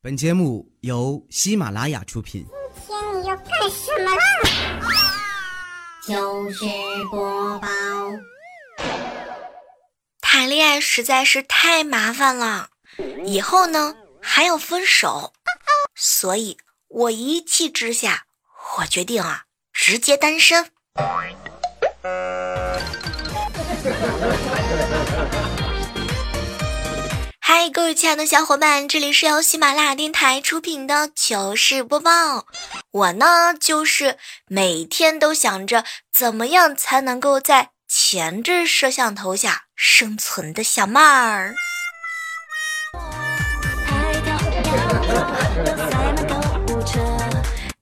本节目由喜马拉雅出品。今天你要干什么啦？就是播报，谈恋爱实在是太麻烦了，以后呢还要分手，所以我一气之下，我决定啊，直接单身。嗨，各位亲爱的小伙伴，这里是由喜马拉雅电台出品的糗事播报。我呢，就是每天都想着怎么样才能够在前置摄像头下生存的小妹儿。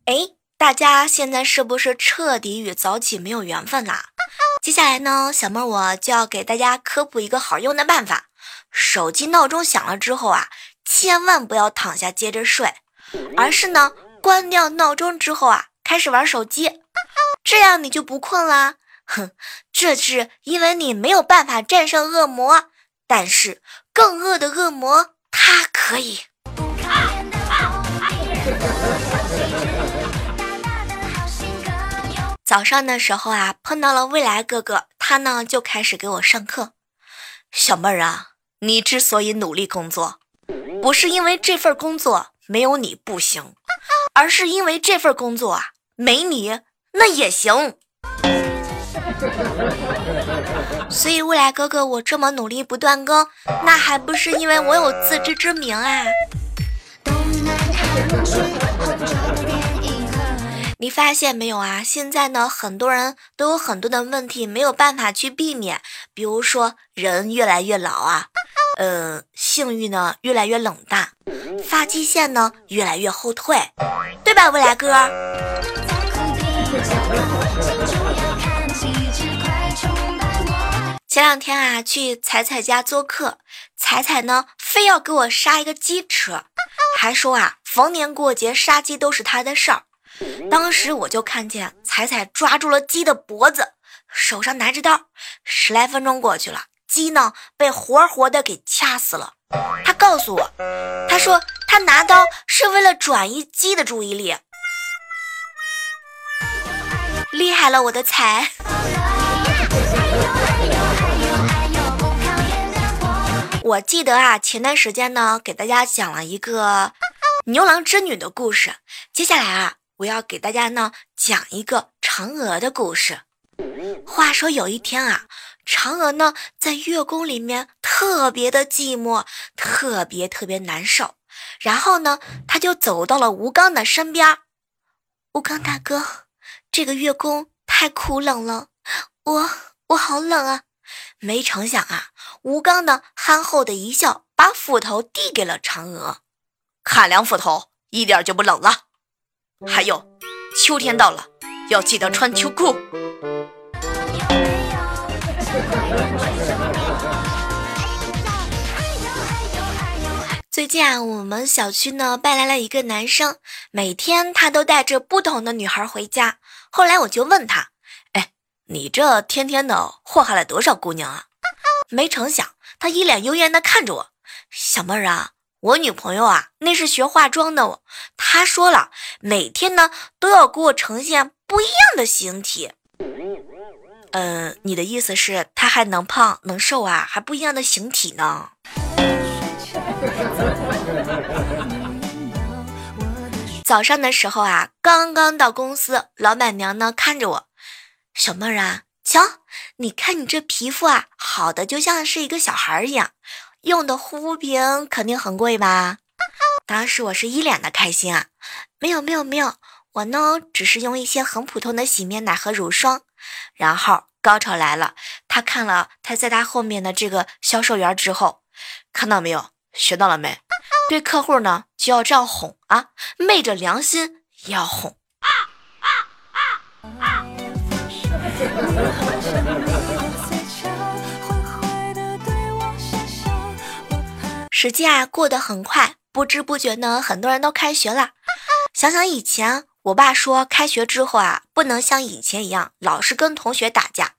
哎，大家现在是不是彻底与早起没有缘分啦？接下来呢，小妹儿我就要给大家科普一个好用的办法。手机闹钟响了之后啊，千万不要躺下接着睡，而是呢关掉闹钟之后啊，开始玩手机，这样你就不困啦。哼，这是因为你没有办法战胜恶魔，但是更恶的恶魔他可以。早上的时候啊，碰到了未来哥哥，他呢就开始给我上课，小妹儿啊。你之所以努力工作，不是因为这份工作没有你不行，而是因为这份工作啊，没你那也行。所以未来哥哥，我这么努力不断更，那还不是因为我有自知之明啊？你发现没有啊？现在呢，很多人都有很多的问题没有办法去避免，比如说人越来越老啊，呃，性欲呢越来越冷淡，发际线呢越来越后退，对吧，未来哥？前两天啊，去彩彩家做客，彩彩呢非要给我杀一个鸡吃，还说啊，逢年过节杀鸡都是他的事儿。当时我就看见彩彩抓住了鸡的脖子，手上拿着刀。十来分钟过去了，鸡呢被活活的给掐死了。他告诉我，他说他拿刀是为了转移鸡的注意力。厉害了，我的才！我记得啊，前段时间呢，给大家讲了一个牛郎织女的故事。接下来啊。我要给大家呢讲一个嫦娥的故事。话说有一天啊，嫦娥呢在月宫里面特别的寂寞，特别特别难受。然后呢，他就走到了吴刚的身边。吴刚大哥，这个月宫太苦冷了，我我好冷啊！没成想啊，吴刚呢憨厚的一笑，把斧头递给了嫦娥。砍两斧头，一点就不冷了。还有，秋天到了，要记得穿秋裤。最近啊，我们小区呢搬来了一个男生，每天他都带着不同的女孩回家。后来我就问他：“哎，你这天天的祸害了多少姑娘啊？”没成想，他一脸幽怨的看着我：“小妹儿啊。”我女朋友啊，那是学化妆的。她说了，每天呢都要给我呈现不一样的形体。嗯，你的意思是他还能胖能瘦啊，还不一样的形体呢？早上的时候啊，刚刚到公司，老板娘呢看着我，小妹儿啊，瞧，你看你这皮肤啊，好的就像是一个小孩一样。用的护肤品肯定很贵吧？当时我是一脸的开心啊！没有没有没有，我呢只是用一些很普通的洗面奶和乳霜。然后高潮来了，他看了他在他后面的这个销售员之后，看到没有？学到了没？对客户呢就要这样哄啊，昧着良心也要哄。时间啊过得很快，不知不觉呢，很多人都开学了。想想以前，我爸说开学之后啊，不能像以前一样老是跟同学打架。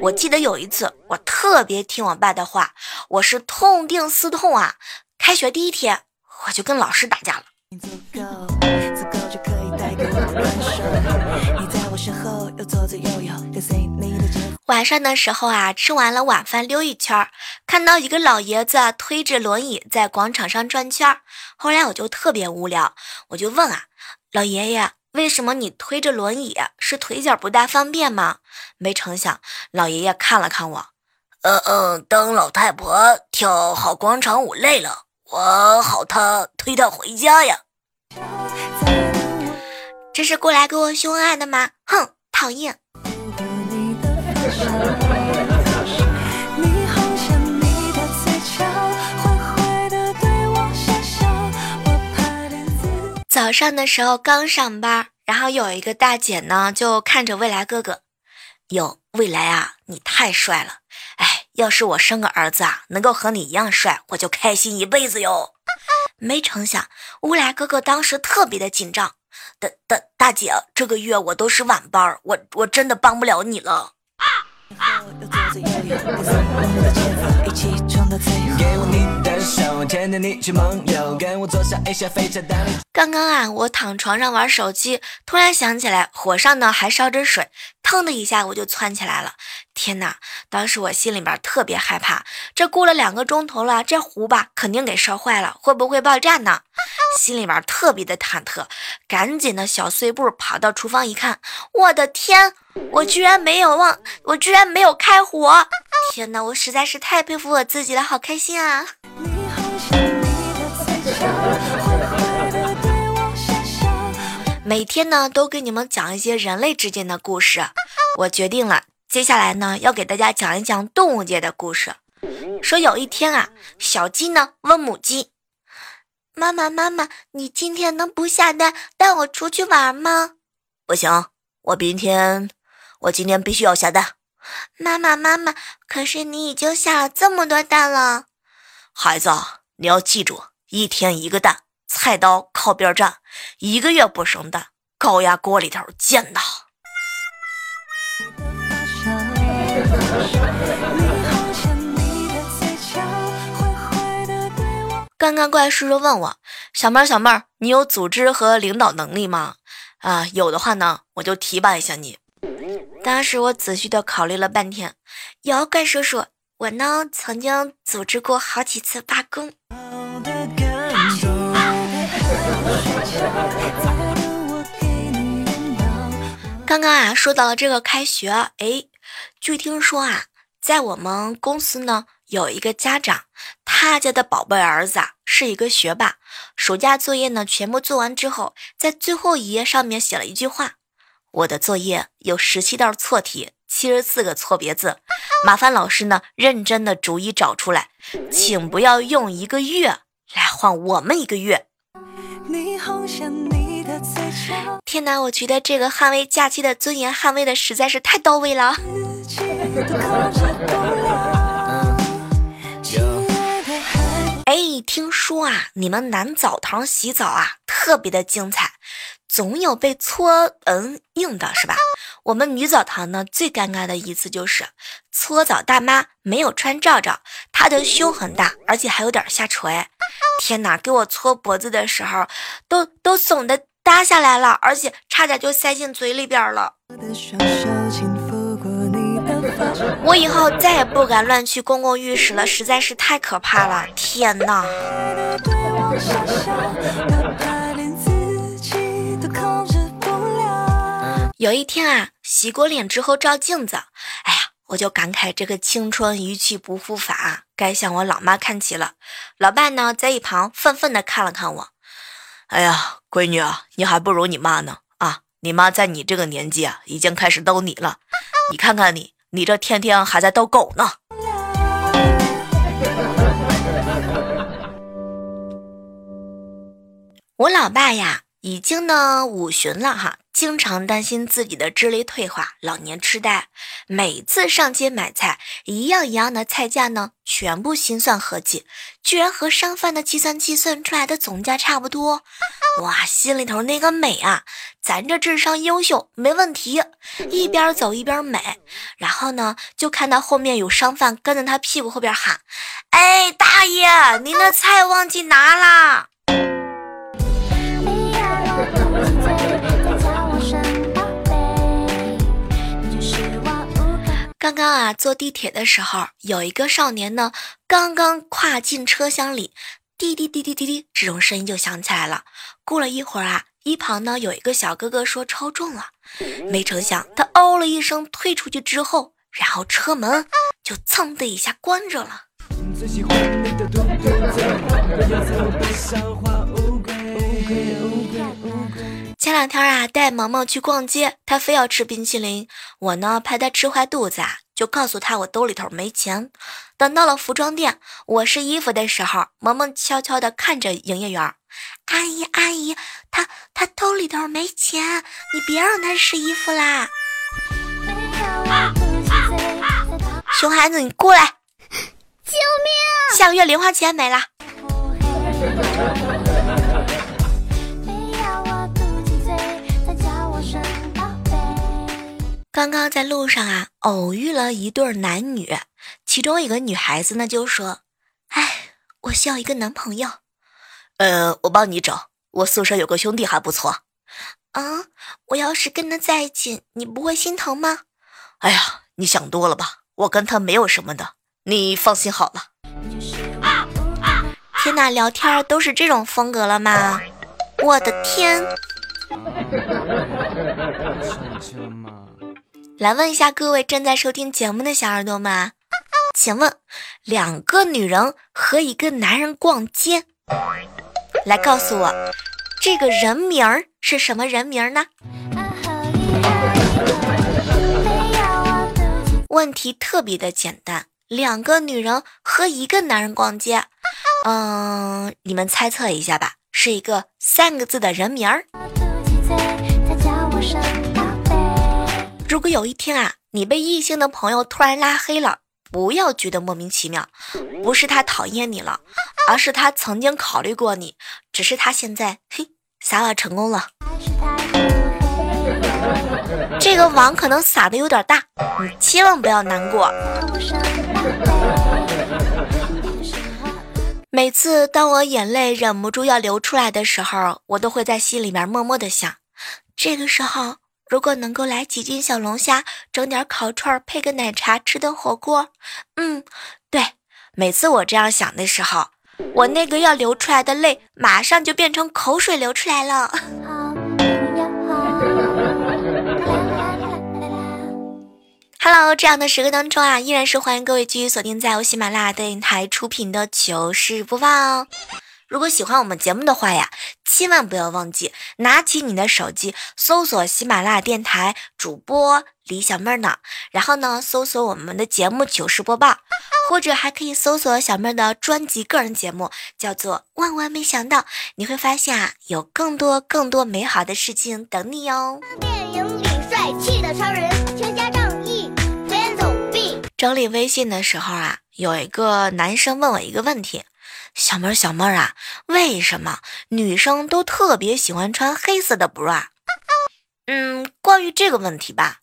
我记得有一次，我特别听我爸的话，我是痛定思痛啊。开学第一天我就跟老师打架了。晚上的时候啊，吃完了晚饭溜一圈儿，看到一个老爷子推着轮椅在广场上转圈儿。后来我就特别无聊，我就问啊，老爷爷，为什么你推着轮椅？是腿脚不大方便吗？没成想，老爷爷看了看我，嗯嗯，当老太婆跳好广场舞累了，我好他推她回家呀。这是过来给我秀恩爱的吗？哼，讨厌！早上的时候刚上班，然后有一个大姐呢，就看着未来哥哥，哟，未来啊，你太帅了！哎，要是我生个儿子啊，能够和你一样帅，我就开心一辈子哟。没成想，未来哥哥当时特别的紧张。大大大姐，这个月我都是晚班，我我真的帮不了你了。啊刚刚啊，我躺床上玩手机，突然想起来火上呢还烧着水，腾的一下我就窜起来了。天哪！当时我心里边特别害怕，这过了两个钟头了，这壶吧肯定给烧坏了，会不会爆炸呢？心里边特别的忐忑，赶紧的小碎步跑到厨房一看，我的天！我居然没有忘，我居然没有开火！天哪，我实在是太佩服我自己了，好开心啊！每天呢都给你们讲一些人类之间的故事，我决定了，接下来呢要给大家讲一讲动物界的故事。说有一天啊，小鸡呢问母鸡：“妈妈妈妈，你今天能不下蛋带我出去玩吗？”“不行，我明天，我今天必须要下蛋。”“妈妈妈妈，可是你已经下了这么多蛋了。”“孩子，你要记住，一天一个蛋。”菜刀靠边站，一个月不生蛋，高压锅里头煎的。刚刚怪叔叔问我，小妹儿小妹儿，你有组织和领导能力吗？啊，有的话呢，我就提拔一下你。当时我仔细的考虑了半天，有怪叔叔，我呢曾经组织过好几次罢工。刚刚啊，说到了这个开学，哎，据听说啊，在我们公司呢，有一个家长，他家的宝贝儿子啊是一个学霸，暑假作业呢全部做完之后，在最后一页上面写了一句话：“我的作业有十七道错题，七十四个错别字，麻烦老师呢认真的逐一找出来，请不要用一个月来换我们一个月。” 天哪，我觉得这个捍卫假期的尊严捍卫的实在是太到位了。哎，听说啊，你们男澡堂洗澡啊特别的精彩，总有被搓嗯硬的是吧？我们女澡堂呢最尴尬的一次就是搓澡大妈没有穿罩罩，她的胸很大，而且还有点下垂。天哪，给我搓脖子的时候都都耸的。耷下来了，而且差点就塞进嘴里边了。我以后再也不敢乱去公共浴室了，实在是太可怕了！天哪！有一天啊，洗过脸之后照镜子，哎呀，我就感慨这个青春一去不复返，该向我老妈看齐了。老爸呢，在一旁愤愤地看了看我。哎呀，闺女啊，你还不如你妈呢啊！你妈在你这个年纪啊，已经开始逗你了。你看看你，你这天天还在逗狗呢。我老爸呀。已经呢五旬了哈，经常担心自己的智力退化、老年痴呆。每次上街买菜，一样一样的菜价呢，全部心算合计，居然和商贩的计算器算出来的总价差不多。哇，心里头那个美啊！咱这智商优秀，没问题。一边走一边美，然后呢，就看到后面有商贩跟在他屁股后边喊：“哎，大爷，您的菜忘记拿啦！”刚刚啊，坐地铁的时候，有一个少年呢，刚刚跨进车厢里，滴滴滴滴滴滴，这种声音就响起来了。过了一会儿啊，一旁呢有一个小哥哥说超重了，没成想他哦了一声退出去之后，然后车门就噌的一下关着了。前两天啊，带萌萌去逛街，他非要吃冰淇淋。我呢，怕他吃坏肚子啊，就告诉他我兜里头没钱。等到了服装店，我试衣服的时候，萌萌悄悄地看着营业员：“阿姨，阿姨，他他兜里头没钱，你别让他试衣服啦。”熊孩子，你过来！救命！下个月零花钱没了。刚刚在路上啊，偶遇了一对男女，其中一个女孩子呢就说：“哎，我需要一个男朋友。”呃，我帮你找，我宿舍有个兄弟还不错。啊，我要是跟他在一起，你不会心疼吗？哎呀，你想多了吧，我跟他没有什么的，你放心好了。天哪，聊天都是这种风格了吗？我的天！来问一下各位正在收听节目的小耳朵们，请问两个女人和一个男人逛街，来告诉我这个人名儿是什么人名呢？问题特别的简单，两个女人和一个男人逛街，嗯，你们猜测一下吧，是一个三个字的人名儿。如果有一天啊，你被异性的朋友突然拉黑了，不要觉得莫名其妙，不是他讨厌你了，而是他曾经考虑过你，只是他现在嘿撒网成功了。这个网可能撒的有点大，你千万不要难过。每次当我眼泪忍不住要流出来的时候，我都会在心里面默默的想，这个时候。如果能够来几斤小龙虾，整点烤串，配个奶茶吃顿火锅，嗯，对，每次我这样想的时候，我那个要流出来的泪，马上就变成口水流出来了。Hello，这样的时刻当中啊，依然是欢迎各位继续锁定在由喜马拉雅电台出品的糗事播报。如果喜欢我们节目的话呀，千万不要忘记拿起你的手机，搜索喜马拉雅电台主播李小妹儿呢，然后呢，搜索我们的节目糗事播报，或者还可以搜索小妹儿的专辑个人节目，叫做《万万没想到》，你会发现啊，有更多更多美好的事情等你哦。电影里帅气的超人，全家仗义，飞走壁。整理微信的时候啊，有一个男生问我一个问题。小妹儿，小妹儿啊，为什么女生都特别喜欢穿黑色的 bra？嗯，关于这个问题吧，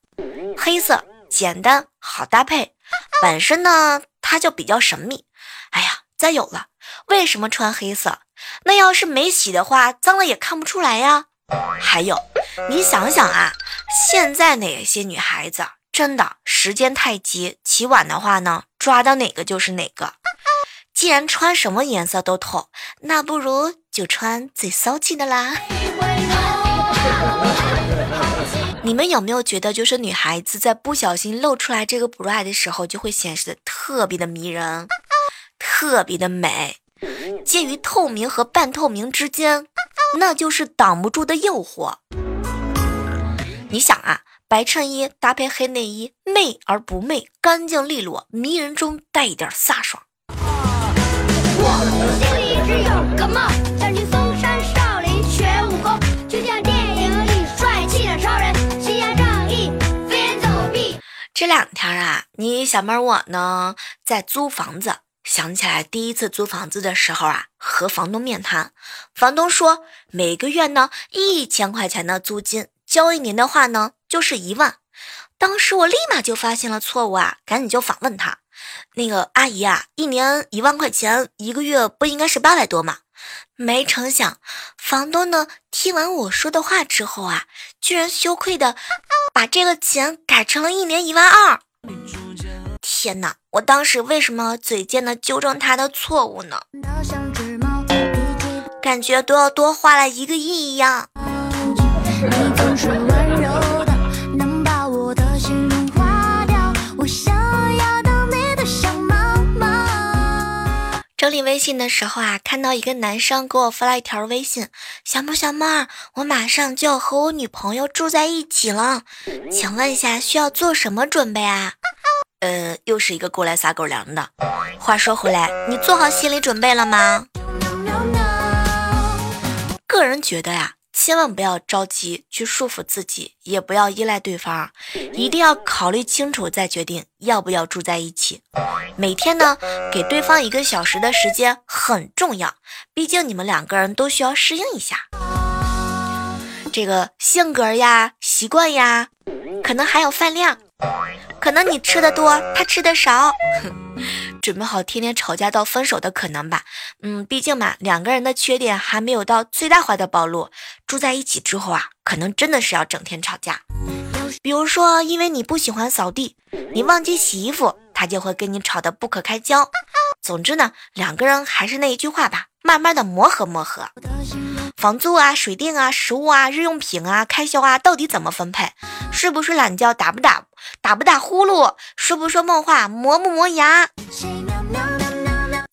黑色简单好搭配，本身呢它就比较神秘。哎呀，再有了，为什么穿黑色？那要是没洗的话，脏了也看不出来呀。还有，你想想啊，现在哪些女孩子真的时间太急，起晚的话呢，抓到哪个就是哪个。既然穿什么颜色都透，那不如就穿最骚气的啦。你们有没有觉得，就是女孩子在不小心露出来这个 bra 的时候，就会显示的特别的迷人，特别的美，介于透明和半透明之间，那就是挡不住的诱惑。你想啊，白衬衣搭配黑内衣，媚而不媚，干净利落，迷人中带一点飒爽。心里一直有个梦，想去嵩山少林学武功，就像电影里帅气的超人，行侠仗义，飞檐走壁。这两天啊，你小妹我呢在租房子，想起来第一次租房子的时候啊，和房东面谈，房东说每个月呢一千块钱的租金，交一年的话呢就是一万。当时我立马就发现了错误啊，赶紧就反问他。那个阿姨啊，一年一万块钱，一个月不应该是八百多吗？没成想，房东呢听完我说的话之后啊，居然羞愧的 把这个钱改成了一年一万二。天哪！我当时为什么嘴贱的纠正他的错误呢？感觉都要多花了一个亿一样。理微信的时候啊，看到一个男生给我发了一条微信：“小妹小妹儿，我马上就要和我女朋友住在一起了，请问一下需要做什么准备啊？”呃，又是一个过来撒狗粮的。话说回来，你做好心理准备了吗？个人觉得呀，千万不要着急去束缚自己，也不要依赖对方，一定要考虑清楚再决定要不要住在一起。每天呢，给对方一个小时的时间很重要，毕竟你们两个人都需要适应一下这个性格呀、习惯呀，可能还有饭量。可能你吃的多，他吃的少，准备好天天吵架到分手的可能吧。嗯，毕竟嘛，两个人的缺点还没有到最大化的暴露，住在一起之后啊，可能真的是要整天吵架。比如说，因为你不喜欢扫地，你忘记洗衣服，他就会跟你吵得不可开交。总之呢，两个人还是那一句话吧，慢慢的磨合磨合。房租啊、水电啊、食物啊、日用品啊、开销啊，到底怎么分配？睡不睡懒觉？打不打？打不打呼噜？说不说梦话？磨不磨牙？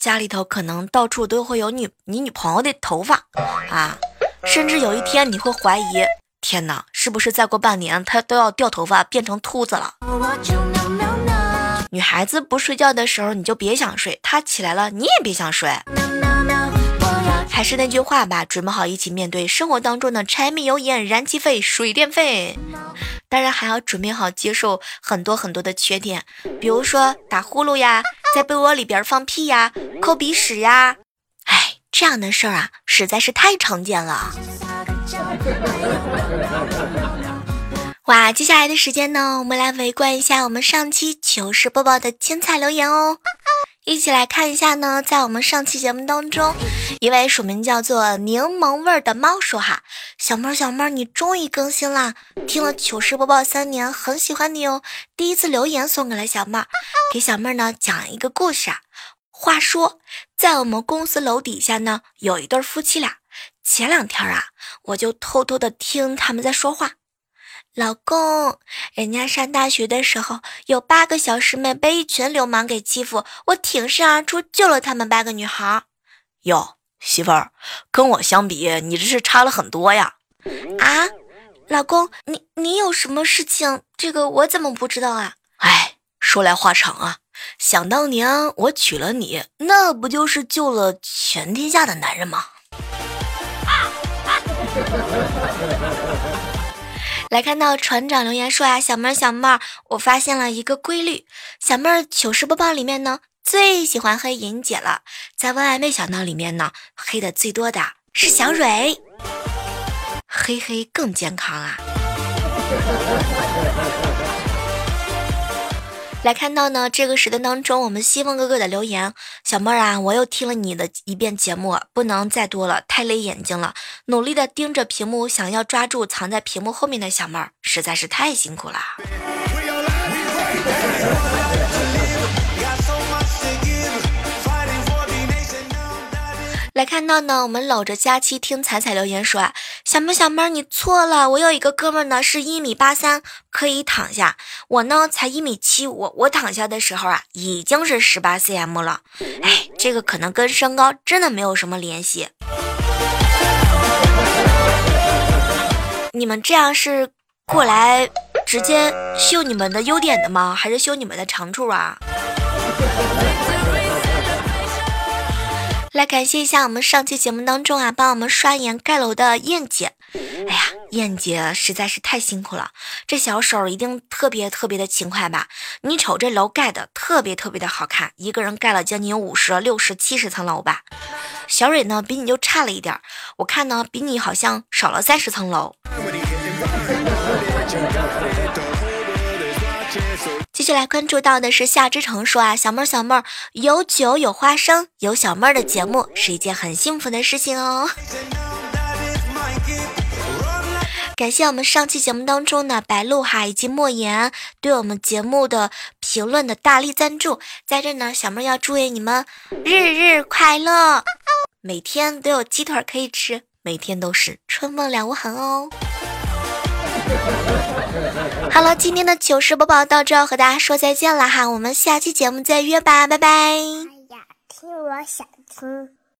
家里头可能到处都会有女你女朋友的头发啊，甚至有一天你会怀疑：天哪，是不是再过半年她都要掉头发变成秃子了？女孩子不睡觉的时候，你就别想睡；她起来了，你也别想睡。还是那句话吧，准备好一起面对生活当中的柴米油盐、燃气费、水电费。当然还要准备好接受很多很多的缺点，比如说打呼噜呀，在被窝里边放屁呀，抠鼻屎呀。哎，这样的事儿啊，实在是太常见了。哇，接下来的时间呢，我们来围观一下我们上期糗事播报的精彩留言哦。一起来看一下呢，在我们上期节目当中，一位署名叫做柠檬味儿的猫说：“哈，小妹儿小妹儿，你终于更新啦！听了糗事播报三年，很喜欢你哦。第一次留言送给了小妹儿，给小妹儿呢讲一个故事啊。话说，在我们公司楼底下呢，有一对夫妻俩。前两天啊，我就偷偷的听他们在说话。”老公，人家上大学的时候有八个小师妹被一群流氓给欺负，我挺身而出救了他们八个女孩。哟，媳妇儿，跟我相比，你这是差了很多呀。啊，老公，你你有什么事情？这个我怎么不知道啊？哎，说来话长啊。想当年我娶了你，那不就是救了全天下的男人吗？来看到船长留言说啊，小妹儿小妹儿，我发现了一个规律，小妹儿糗事播报里面呢最喜欢黑莹姐了，在万万没想到里面呢黑的最多的是小蕊，黑黑更健康啊。来看到呢，这个时段当中，我们西风哥哥的留言，小妹儿啊，我又听了你的一遍节目，不能再多了，太累眼睛了，努力的盯着屏幕，想要抓住藏在屏幕后面的小妹儿，实在是太辛苦了。来看到呢，我们搂着佳期听彩彩留言说啊，小妹小妹你错了，我有一个哥们呢是一米八三，可以躺下，我呢才一米七五，我躺下的时候啊已经是十八 cm 了，哎，这个可能跟身高真的没有什么联系。你们这样是过来直接秀你们的优点的吗？还是秀你们的长处啊？来感谢一下我们上期节目当中啊，帮我们刷颜盖楼的燕姐。哎呀，燕姐实在是太辛苦了，这小手一定特别特别的勤快吧？你瞅这楼盖的特别特别的好看，一个人盖了将近五十、六十、七十层楼吧。小蕊呢，比你就差了一点，我看呢，比你好像少了三十层楼。接下来关注到的是夏之城说啊，小妹儿小妹儿有酒有花生，有小妹儿的节目是一件很幸福的事情哦。感谢我们上期节目当中的白鹿哈以及莫言对我们节目的评论的大力赞助，在这呢，小妹儿要祝愿你们日日快乐，每天都有鸡腿可以吃，每天都是春梦两无痕哦。好了，今天的糗事播报到这，和大家说再见了哈，我们下期节目再约吧，拜拜。哎呀，听我想听。